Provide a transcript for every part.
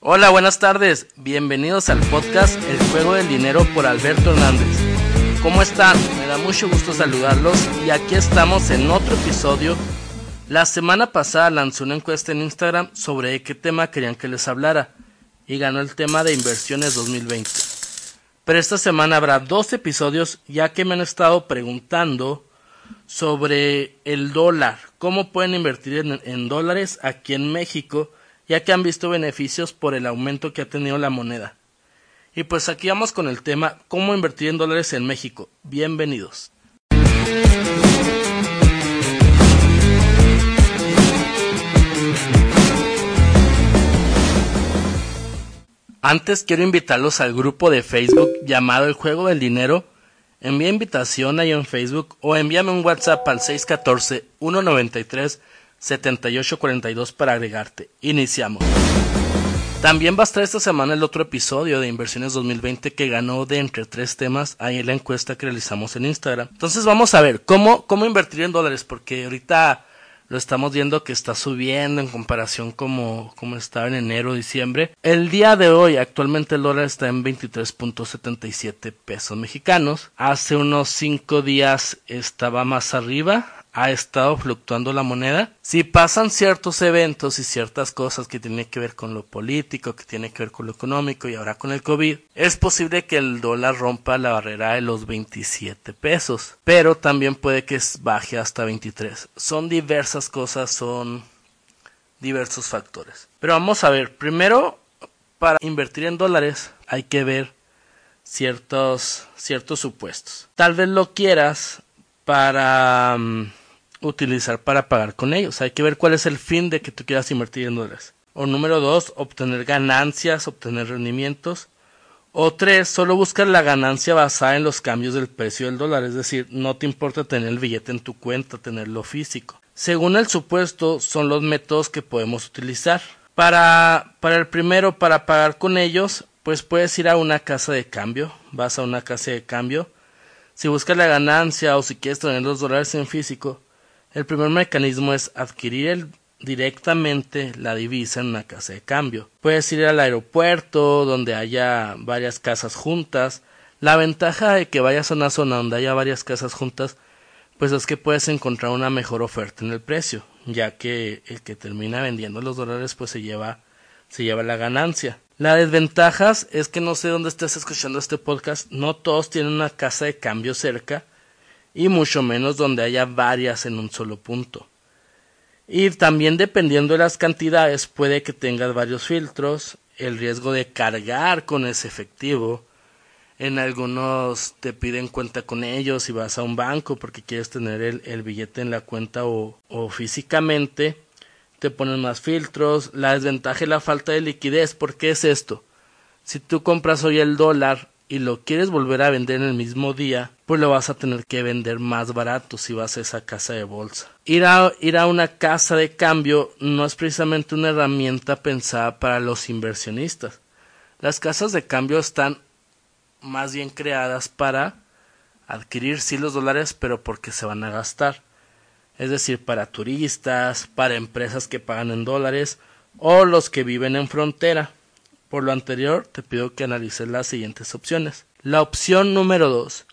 Hola, buenas tardes. Bienvenidos al podcast El Juego del Dinero por Alberto Hernández. ¿Cómo están? Me da mucho gusto saludarlos y aquí estamos en otro episodio. La semana pasada lancé una encuesta en Instagram sobre qué tema querían que les hablara y ganó el tema de inversiones 2020. Pero esta semana habrá dos episodios ya que me han estado preguntando sobre el dólar, cómo pueden invertir en, en dólares aquí en México ya que han visto beneficios por el aumento que ha tenido la moneda. Y pues aquí vamos con el tema cómo invertir en dólares en México. Bienvenidos. Antes quiero invitarlos al grupo de Facebook llamado El Juego del Dinero. Envía invitación ahí en Facebook o envíame un WhatsApp al 614 193 7842 para agregarte. Iniciamos. También va a estar esta semana el otro episodio de Inversiones 2020 que ganó de entre tres temas ahí en la encuesta que realizamos en Instagram. Entonces vamos a ver cómo, cómo invertir en dólares porque ahorita lo estamos viendo que está subiendo en comparación como, como estaba en enero, diciembre. El día de hoy actualmente el dólar está en 23.77 pesos mexicanos. Hace unos 5 días estaba más arriba ha estado fluctuando la moneda. Si pasan ciertos eventos y ciertas cosas que tienen que ver con lo político, que tienen que ver con lo económico y ahora con el COVID, es posible que el dólar rompa la barrera de los 27 pesos, pero también puede que baje hasta 23. Son diversas cosas, son diversos factores. Pero vamos a ver, primero, para invertir en dólares hay que ver ciertos, ciertos supuestos. Tal vez lo quieras para... Mm, utilizar para pagar con ellos. Hay que ver cuál es el fin de que tú quieras invertir en dólares. O número dos, obtener ganancias, obtener rendimientos. O tres, solo buscar la ganancia basada en los cambios del precio del dólar, es decir, no te importa tener el billete en tu cuenta, tenerlo físico. Según el supuesto, son los métodos que podemos utilizar. Para, para el primero, para pagar con ellos, pues puedes ir a una casa de cambio, vas a una casa de cambio. Si buscas la ganancia o si quieres tener los dólares en físico, el primer mecanismo es adquirir directamente la divisa en una casa de cambio. Puedes ir al aeropuerto donde haya varias casas juntas. La ventaja de que vayas a una zona donde haya varias casas juntas, pues es que puedes encontrar una mejor oferta en el precio, ya que el que termina vendiendo los dólares pues se lleva se lleva la ganancia. La desventaja es que no sé dónde estés escuchando este podcast, no todos tienen una casa de cambio cerca y mucho menos donde haya varias en un solo punto. Y también dependiendo de las cantidades puede que tengas varios filtros, el riesgo de cargar con ese efectivo. En algunos te piden cuenta con ellos y vas a un banco porque quieres tener el, billete en la cuenta o, o físicamente. Te ponen más filtros. La desventaja es la falta de liquidez. ¿Por qué es esto? Si tú compras hoy el dólar y lo quieres volver a vender en el mismo día, pues lo vas a tener que vender más barato si vas a esa casa de bolsa. Ir a, ir a una casa de cambio no es precisamente una herramienta pensada para los inversionistas. Las casas de cambio están más bien creadas para adquirir sí los dólares, pero porque se van a gastar. Es decir, para turistas, para empresas que pagan en dólares o los que viven en frontera. Por lo anterior, te pido que analices las siguientes opciones. La opción número 2.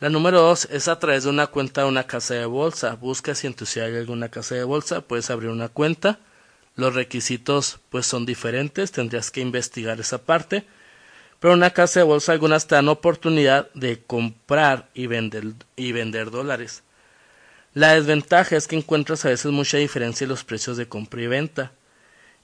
La número 2 es a través de una cuenta de una casa de bolsa. Busca si en tu ciudad hay alguna casa de bolsa, puedes abrir una cuenta. Los requisitos pues son diferentes, tendrías que investigar esa parte. Pero en una casa de bolsa algunas te dan oportunidad de comprar y vender, y vender dólares. La desventaja es que encuentras a veces mucha diferencia en los precios de compra y venta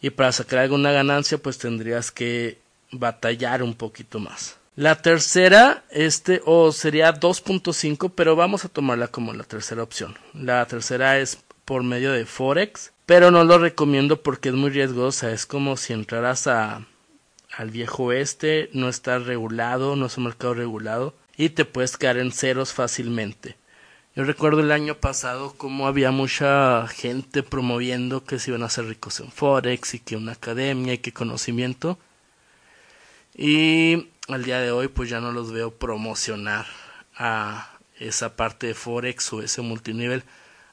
y para sacar alguna ganancia pues tendrías que batallar un poquito más. La tercera, este, o sería 2.5, pero vamos a tomarla como la tercera opción. La tercera es por medio de Forex, pero no lo recomiendo porque es muy riesgosa. Es como si entraras a, al viejo oeste, no está regulado, no es un mercado regulado y te puedes quedar en ceros fácilmente. Yo recuerdo el año pasado como había mucha gente promoviendo que se iban a hacer ricos en Forex y que una academia y que conocimiento. Y al día de hoy pues ya no los veo promocionar a esa parte de Forex o ese multinivel.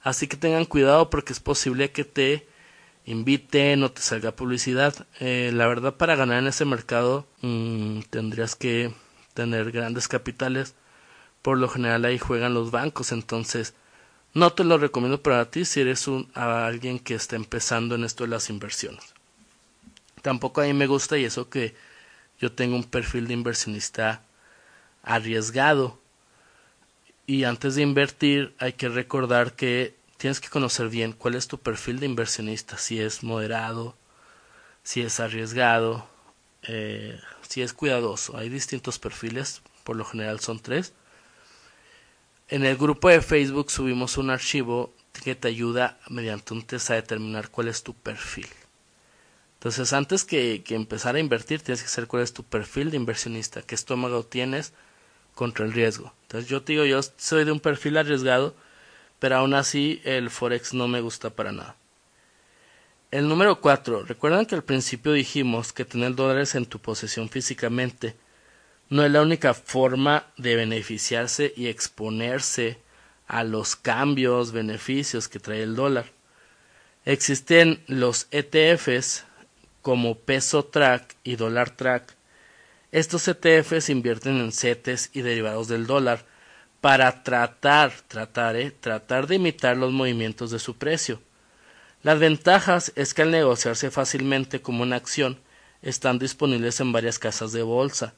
Así que tengan cuidado porque es posible que te inviten o te salga publicidad. Eh, la verdad para ganar en ese mercado mm, tendrías que tener grandes capitales por lo general ahí juegan los bancos, entonces no te lo recomiendo para ti si eres un, alguien que está empezando en esto de las inversiones. Tampoco a mí me gusta y eso que yo tengo un perfil de inversionista arriesgado. Y antes de invertir hay que recordar que tienes que conocer bien cuál es tu perfil de inversionista, si es moderado, si es arriesgado, eh, si es cuidadoso. Hay distintos perfiles, por lo general son tres. En el grupo de Facebook subimos un archivo que te ayuda mediante un test a determinar cuál es tu perfil. Entonces, antes que, empezar a invertir, tienes que saber cuál es tu perfil de inversionista, qué estómago tienes contra el riesgo. Entonces, yo te digo, yo soy de un perfil arriesgado, pero aún así el Forex no me gusta para nada. El número 4. Recuerdan que al principio dijimos que tener dólares en tu posesión físicamente no es la única forma de beneficiarse y exponerse a los cambios, beneficios que trae el dólar. Existen los ETFs como peso track y dólar track. Estos ETFs invierten en CETES y derivados del dólar para tratar, tratar, eh, tratar de imitar los movimientos de su precio. Las ventajas es que al negociarse fácilmente como una acción, están disponibles en varias casas de bolsa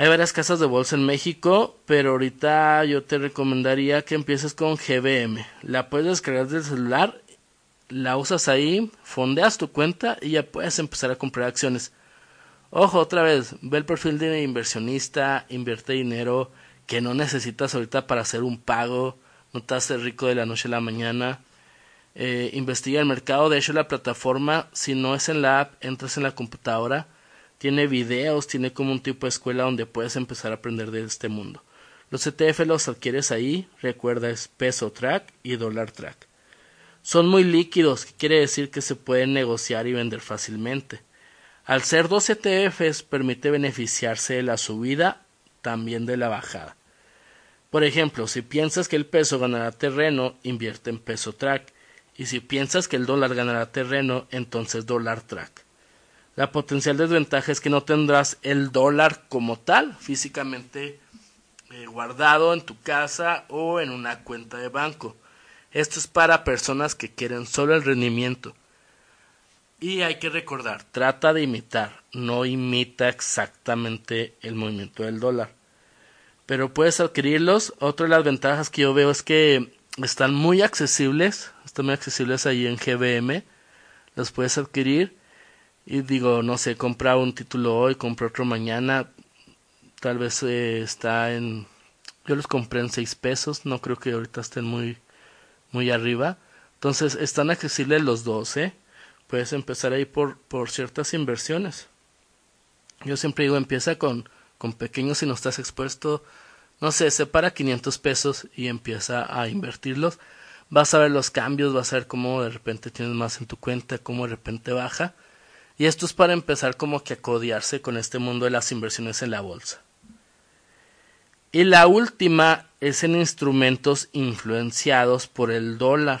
hay varias casas de bolsa en México, pero ahorita yo te recomendaría que empieces con GBM. La puedes descargar del celular, la usas ahí, fondeas tu cuenta y ya puedes empezar a comprar acciones. Ojo, otra vez, ve el perfil de inversionista, invierte dinero que no necesitas ahorita para hacer un pago, no te haces rico de la noche a la mañana. Eh, investiga el mercado, de hecho la plataforma, si no es en la app, entras en la computadora tiene videos, tiene como un tipo de escuela donde puedes empezar a aprender de este mundo. Los ETF los adquieres ahí, recuerda es peso track y dólar track. Son muy líquidos, que quiere decir que se pueden negociar y vender fácilmente. Al ser dos ETFs permite beneficiarse de la subida, también de la bajada. Por ejemplo, si piensas que el peso ganará terreno, invierte en peso track, y si piensas que el dólar ganará terreno, entonces dólar track. La potencial desventaja es que no tendrás el dólar como tal físicamente eh, guardado en tu casa o en una cuenta de banco. Esto es para personas que quieren solo el rendimiento. Y hay que recordar, trata de imitar, no imita exactamente el movimiento del dólar. Pero puedes adquirirlos. Otra de las ventajas que yo veo es que están muy accesibles, están muy accesibles ahí en GBM. Los puedes adquirir y digo, no sé, comprar un título hoy, compro otro mañana, tal vez eh, está en, yo los compré en 6 pesos, no creo que ahorita estén muy, muy arriba, entonces están accesibles los dos, ¿eh? Puedes empezar ahí por, por ciertas inversiones. Yo siempre digo, empieza con, con pequeños si no estás expuesto, no sé, separa 500 pesos y empieza a invertirlos. Vas a ver los cambios, vas a ver cómo de repente tienes más en tu cuenta, cómo de repente baja y esto es para empezar como que a con este mundo de las inversiones en la bolsa. Y la última es en instrumentos influenciados por el dólar,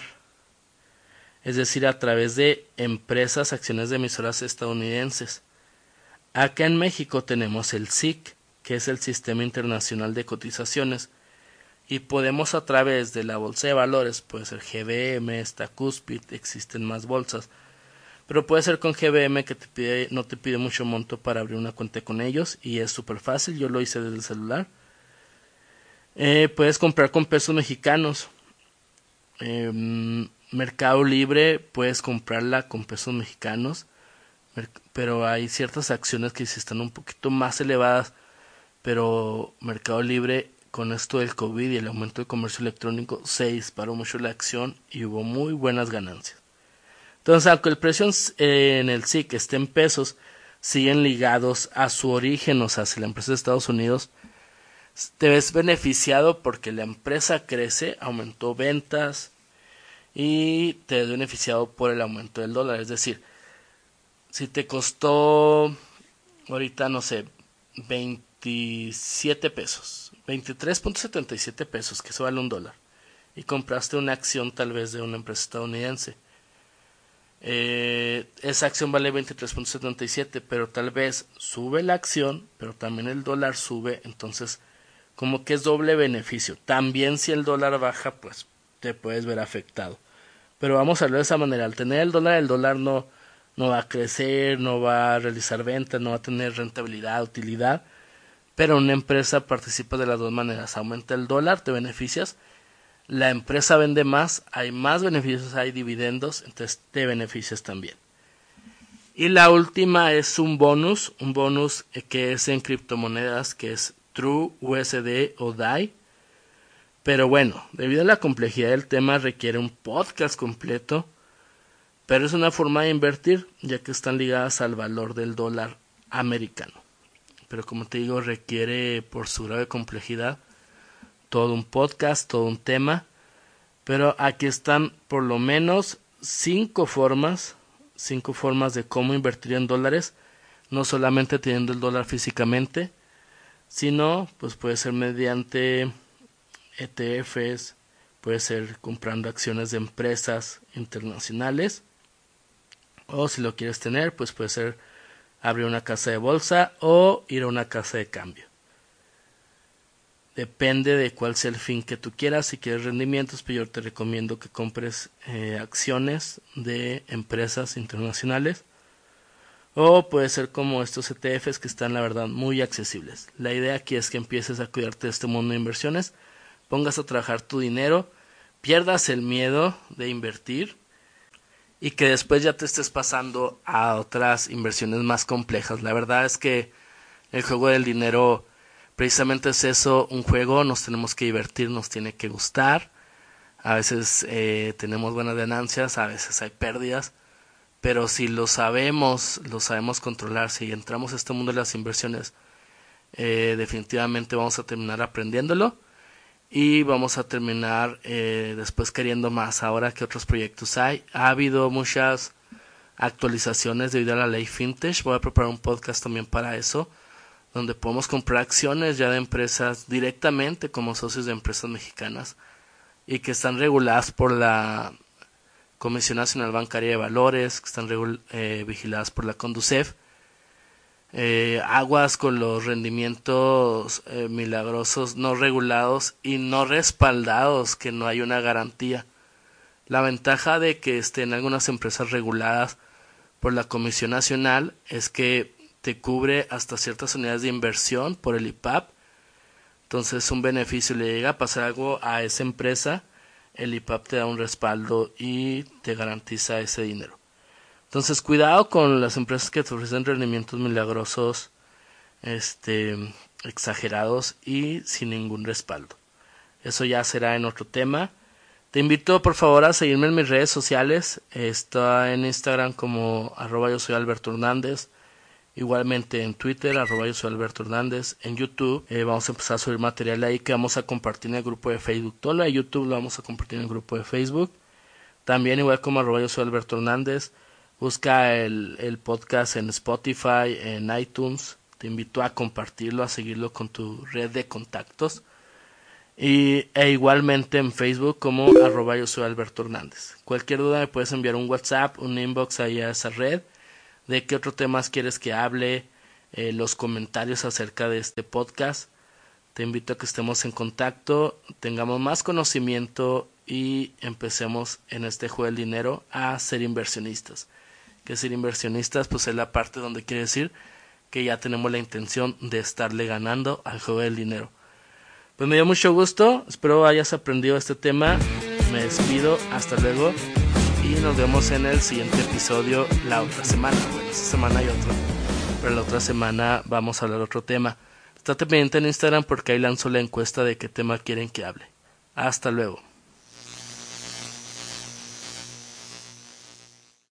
es decir, a través de empresas, acciones de emisoras estadounidenses. Acá en México tenemos el SIC, que es el Sistema Internacional de Cotizaciones, y podemos a través de la bolsa de valores, puede ser GBM, esta Cuspid, existen más bolsas, pero puede ser con GBM que te pide, no te pide mucho monto para abrir una cuenta con ellos y es súper fácil. Yo lo hice desde el celular. Eh, puedes comprar con pesos mexicanos. Em, Mercado Libre puedes comprarla con pesos mexicanos. Pero hay ciertas acciones que si están un poquito más elevadas. Pero Mercado Libre con esto del COVID y el aumento del comercio electrónico se disparó mucho la acción y hubo muy buenas ganancias. Entonces, aunque el precio en el SIC esté en pesos, siguen ligados a su origen, o sea, si la empresa de Estados Unidos te ves beneficiado porque la empresa crece, aumentó ventas y te ves beneficiado por el aumento del dólar. Es decir, si te costó ahorita, no sé, 27 pesos, 23.77 pesos, que eso vale un dólar, y compraste una acción tal vez de una empresa estadounidense. Eh, esa acción vale 23.77, pero tal vez sube la acción, pero también el dólar sube, entonces como que es doble beneficio. También si el dólar baja, pues te puedes ver afectado. Pero vamos a verlo de esa manera. Al tener el dólar, el dólar no, no va a crecer, no va a realizar ventas, no va a tener rentabilidad, utilidad. Pero una empresa participa de las dos maneras. Aumenta el dólar, te beneficias. La empresa vende más, hay más beneficios, hay dividendos, entonces te beneficias también. Y la última es un bonus, un bonus que es en criptomonedas, que es True, USD o DAI. Pero bueno, debido a la complejidad del tema requiere un podcast completo, pero es una forma de invertir ya que están ligadas al valor del dólar americano. Pero como te digo, requiere por su grave complejidad todo un podcast, todo un tema. Pero aquí están por lo menos cinco formas, cinco formas de cómo invertir en dólares, no solamente teniendo el dólar físicamente, si no, pues puede ser mediante ETFs, puede ser comprando acciones de empresas internacionales, o si lo quieres tener, pues puede ser abrir una casa de bolsa o ir a una casa de cambio. Depende de cuál sea el fin que tú quieras. Si quieres rendimientos, pues yo te recomiendo que compres eh, acciones de empresas internacionales o puede ser como estos ETFs que están la verdad muy accesibles. La idea aquí es que empieces a cuidarte de este mundo de inversiones, pongas a trabajar tu dinero, pierdas el miedo de invertir y que después ya te estés pasando a otras inversiones más complejas. La verdad es que el juego del dinero precisamente es eso, un juego, nos tenemos que divertir, nos tiene que gustar. A veces eh, tenemos buenas ganancias, a veces hay pérdidas pero si lo sabemos, lo sabemos controlar, si entramos a este mundo de las inversiones, eh, definitivamente vamos a terminar aprendiéndolo y vamos a terminar eh, después queriendo más. Ahora que otros proyectos hay, ha habido muchas actualizaciones debido a la ley fintech. Voy a preparar un podcast también para eso, donde podemos comprar acciones ya de empresas directamente como socios de empresas mexicanas y que están reguladas por la Comisión Nacional Bancaria de Valores, que están eh, vigiladas por la Conducef. Eh, aguas con los rendimientos eh, milagrosos no regulados y no respaldados, que no hay una garantía. La ventaja de que estén algunas empresas reguladas por la Comisión Nacional es que te cubre hasta ciertas unidades de inversión por el IPAP. Entonces es un beneficio. Le llega a pasar algo a esa empresa el IPAP te da un respaldo y te garantiza ese dinero. Entonces, cuidado con las empresas que te ofrecen rendimientos milagrosos, este, exagerados y sin ningún respaldo. Eso ya será en otro tema. Te invito por favor a seguirme en mis redes sociales. Está en Instagram como arroba yo soy Alberto Hernández. Igualmente en Twitter, arroba yo soy Alberto Hernández. En YouTube eh, vamos a empezar a subir material ahí que vamos a compartir en el grupo de Facebook. Todo lo de YouTube lo vamos a compartir en el grupo de Facebook. También igual como arroba yo soy Alberto Hernández. Busca el, podcast en Spotify, en iTunes. Te invito a compartirlo, a seguirlo con tu red de contactos. Y, e igualmente en Facebook como arroba yo soy Alberto Hernández. Cualquier duda me puedes enviar un WhatsApp, un inbox ahí a esa red de qué otro temas quieres que hable, eh, los comentarios acerca de este podcast. Te invito a que estemos en contacto, tengamos más conocimiento y empecemos en este juego del dinero a ser inversionistas. Que ser inversionistas pues es la parte donde quiere decir que ya tenemos la intención de estarle ganando al juego del dinero. Pues me dio mucho gusto, espero hayas aprendido este tema. Me despido, hasta luego y nos vemos en el siguiente episodio la otra semana. Bueno, esta semana hay otro, pero la otra semana vamos a hablar otro tema. Estate pendiente en Instagram porque ahí lanzo la encuesta de qué tema quieren que hable. Hasta luego.